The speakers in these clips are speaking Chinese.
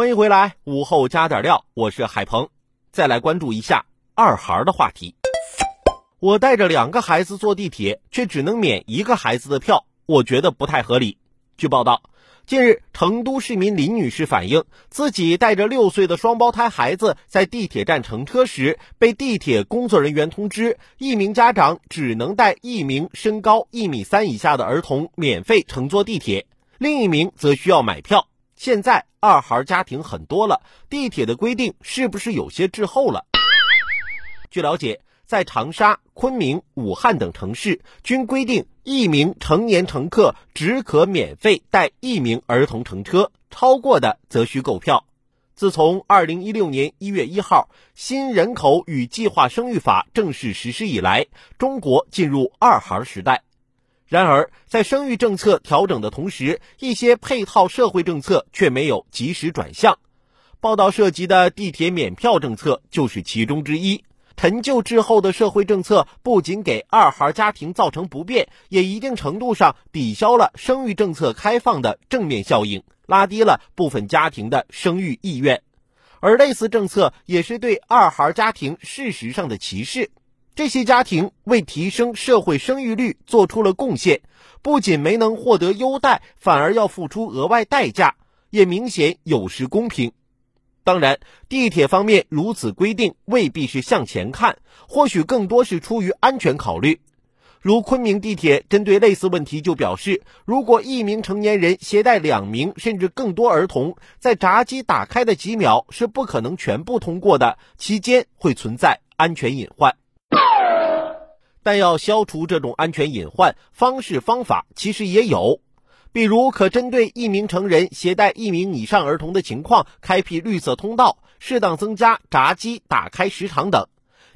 欢迎回来，午后加点料，我是海鹏。再来关注一下二孩的话题。我带着两个孩子坐地铁，却只能免一个孩子的票，我觉得不太合理。据报道，近日成都市民林女士反映，自己带着六岁的双胞胎孩子在地铁站乘车时，被地铁工作人员通知，一名家长只能带一名身高一米三以下的儿童免费乘坐地铁，另一名则需要买票。现在二孩家庭很多了，地铁的规定是不是有些滞后了？据了解。在长沙、昆明、武汉等城市，均规定一名成年乘客只可免费带一名儿童乘车，超过的则需购票。自从二零一六年一月一号新人口与计划生育法正式实施以来，中国进入二孩时代。然而，在生育政策调整的同时，一些配套社会政策却没有及时转向。报道涉及的地铁免票政策就是其中之一。陈旧滞后的社会政策不仅给二孩家庭造成不便，也一定程度上抵消了生育政策开放的正面效应，拉低了部分家庭的生育意愿。而类似政策也是对二孩家庭事实上的歧视。这些家庭为提升社会生育率做出了贡献，不仅没能获得优待，反而要付出额外代价，也明显有失公平。当然，地铁方面如此规定未必是向前看，或许更多是出于安全考虑。如昆明地铁针对类似问题就表示，如果一名成年人携带两名甚至更多儿童，在闸机打开的几秒是不可能全部通过的，期间会存在安全隐患。但要消除这种安全隐患，方式方法其实也有。比如，可针对一名成人携带一名以上儿童的情况，开辟绿色通道，适当增加闸机打开时长等。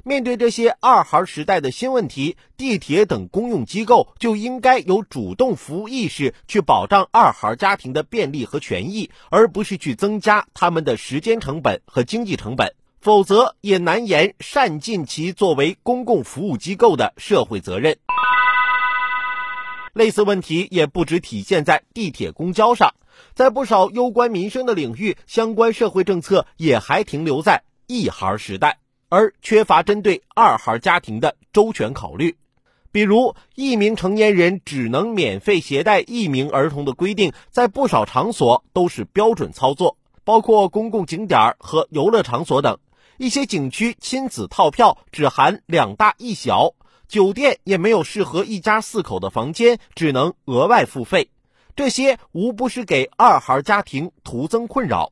面对这些二孩时代的新问题，地铁等公用机构就应该有主动服务意识，去保障二孩家庭的便利和权益，而不是去增加他们的时间成本和经济成本。否则，也难言善尽其作为公共服务机构的社会责任。类似问题也不只体现在地铁、公交上，在不少攸关民生的领域，相关社会政策也还停留在一孩时代，而缺乏针对二孩家庭的周全考虑。比如，一名成年人只能免费携带一名儿童的规定，在不少场所都是标准操作，包括公共景点和游乐场所等。一些景区亲子套票只含两大一小。酒店也没有适合一家四口的房间，只能额外付费。这些无不是给二孩家庭徒增困扰。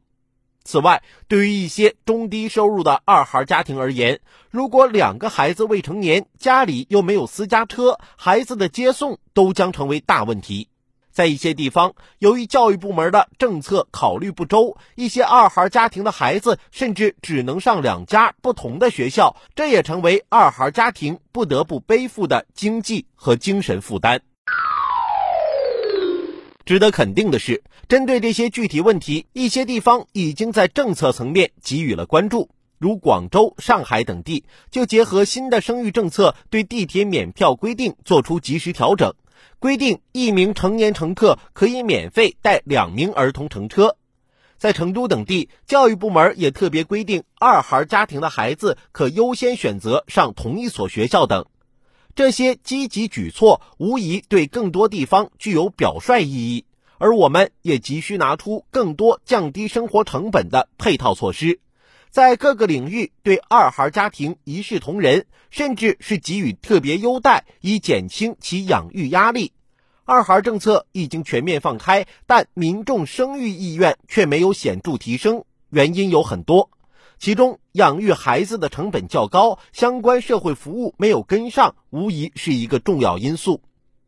此外，对于一些中低收入的二孩家庭而言，如果两个孩子未成年，家里又没有私家车，孩子的接送都将成为大问题。在一些地方，由于教育部门的政策考虑不周，一些二孩家庭的孩子甚至只能上两家不同的学校，这也成为二孩家庭不得不背负的经济和精神负担。值得肯定的是，针对这些具体问题，一些地方已经在政策层面给予了关注，如广州、上海等地就结合新的生育政策，对地铁免票规定作出及时调整。规定一名成年乘客可以免费带两名儿童乘车，在成都等地，教育部门也特别规定，二孩家庭的孩子可优先选择上同一所学校等。这些积极举措无疑对更多地方具有表率意义，而我们也急需拿出更多降低生活成本的配套措施。在各个领域对二孩家庭一视同仁，甚至是给予特别优待，以减轻其养育压力。二孩政策已经全面放开，但民众生育意愿却没有显著提升，原因有很多，其中养育孩子的成本较高，相关社会服务没有跟上，无疑是一个重要因素。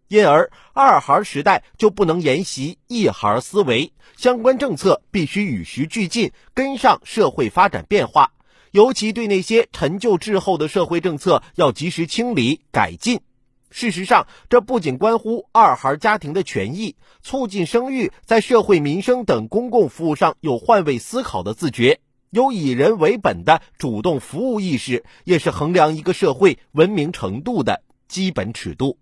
因而，二孩时代就不能沿袭一孩思维，相关政策必须与时俱进，跟上社会发展变化。尤其对那些陈旧滞后的社会政策要及时清理改进。事实上，这不仅关乎二孩家庭的权益，促进生育，在社会民生等公共服务上有换位思考的自觉，有以人为本的主动服务意识，也是衡量一个社会文明程度的基本尺度。